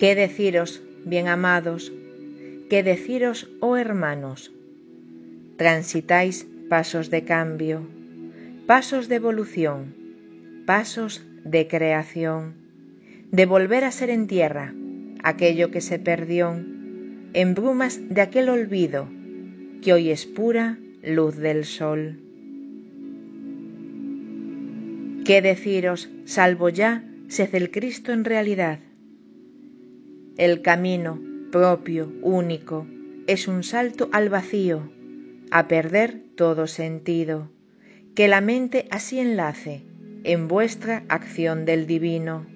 ¿Qué deciros, bien amados? ¿Qué deciros, oh hermanos? Transitáis pasos de cambio, pasos de evolución, pasos de creación, de volver a ser en tierra aquello que se perdió en brumas de aquel olvido que hoy es pura luz del sol. ¿Qué deciros, salvo ya, sed el Cristo en realidad? El camino propio, único, es un salto al vacío, a perder todo sentido, que la mente así enlace en vuestra acción del divino.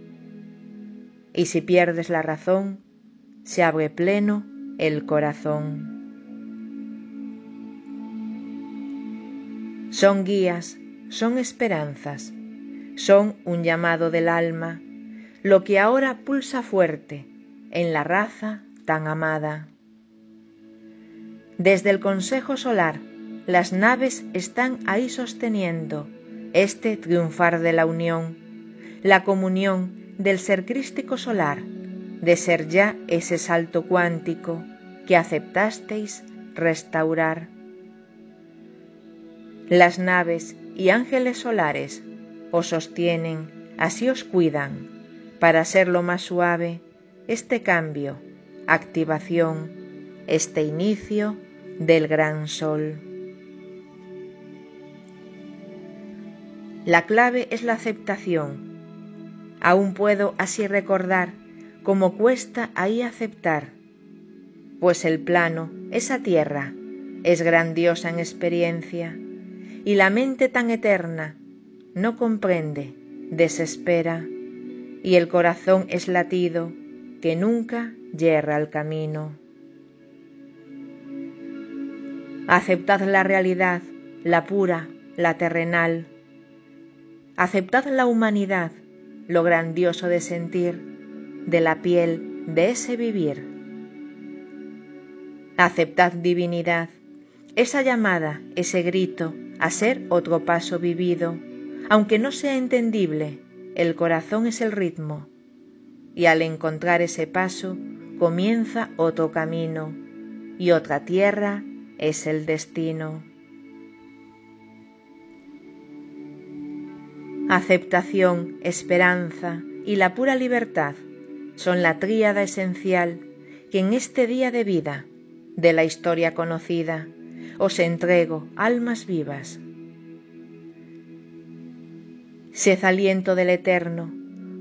Y si pierdes la razón, se abre pleno el corazón. Son guías, son esperanzas, son un llamado del alma, lo que ahora pulsa fuerte en la raza tan amada. Desde el Consejo Solar, las naves están ahí sosteniendo este triunfar de la unión, la comunión del ser crístico solar, de ser ya ese salto cuántico que aceptasteis restaurar. Las naves y ángeles solares os sostienen, así os cuidan, para ser lo más suave este cambio, activación, este inicio del gran sol. La clave es la aceptación. Aún puedo así recordar cómo cuesta ahí aceptar, pues el plano, esa tierra, es grandiosa en experiencia, y la mente tan eterna no comprende, desespera, y el corazón es latido que nunca yerra el camino. Aceptad la realidad, la pura, la terrenal. Aceptad la humanidad, lo grandioso de sentir, de la piel, de ese vivir. Aceptad divinidad, esa llamada, ese grito a ser otro paso vivido, aunque no sea entendible, el corazón es el ritmo, y al encontrar ese paso comienza otro camino y otra tierra es el destino. Aceptación, esperanza y la pura libertad son la tríada esencial que en este día de vida de la historia conocida os entrego, almas vivas. Sed aliento del Eterno,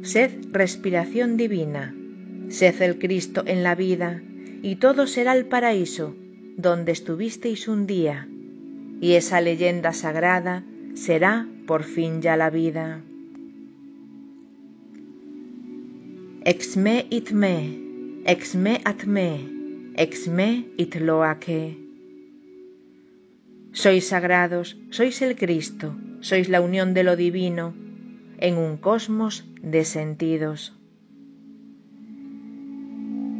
sed respiración divina, sed el Cristo en la vida, y todo será el paraíso donde estuvisteis un día, y esa leyenda sagrada será por fin ya la vida. Exme itme, exme atme, exme itloake. Sois sagrados, sois el Cristo, sois la unión de lo divino en un cosmos de sentidos.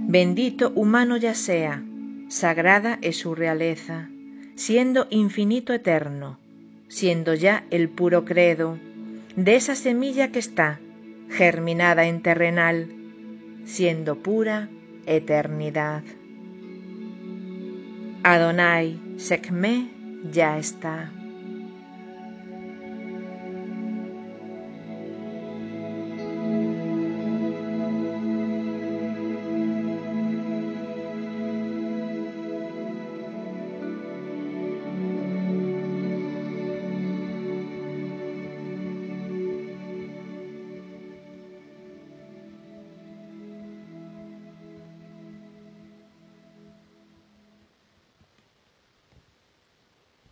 Bendito humano ya sea, sagrada es su realeza, siendo infinito eterno, siendo ya el puro credo de esa semilla que está germinada en terrenal, siendo pura eternidad. Adonai Sekme ya está.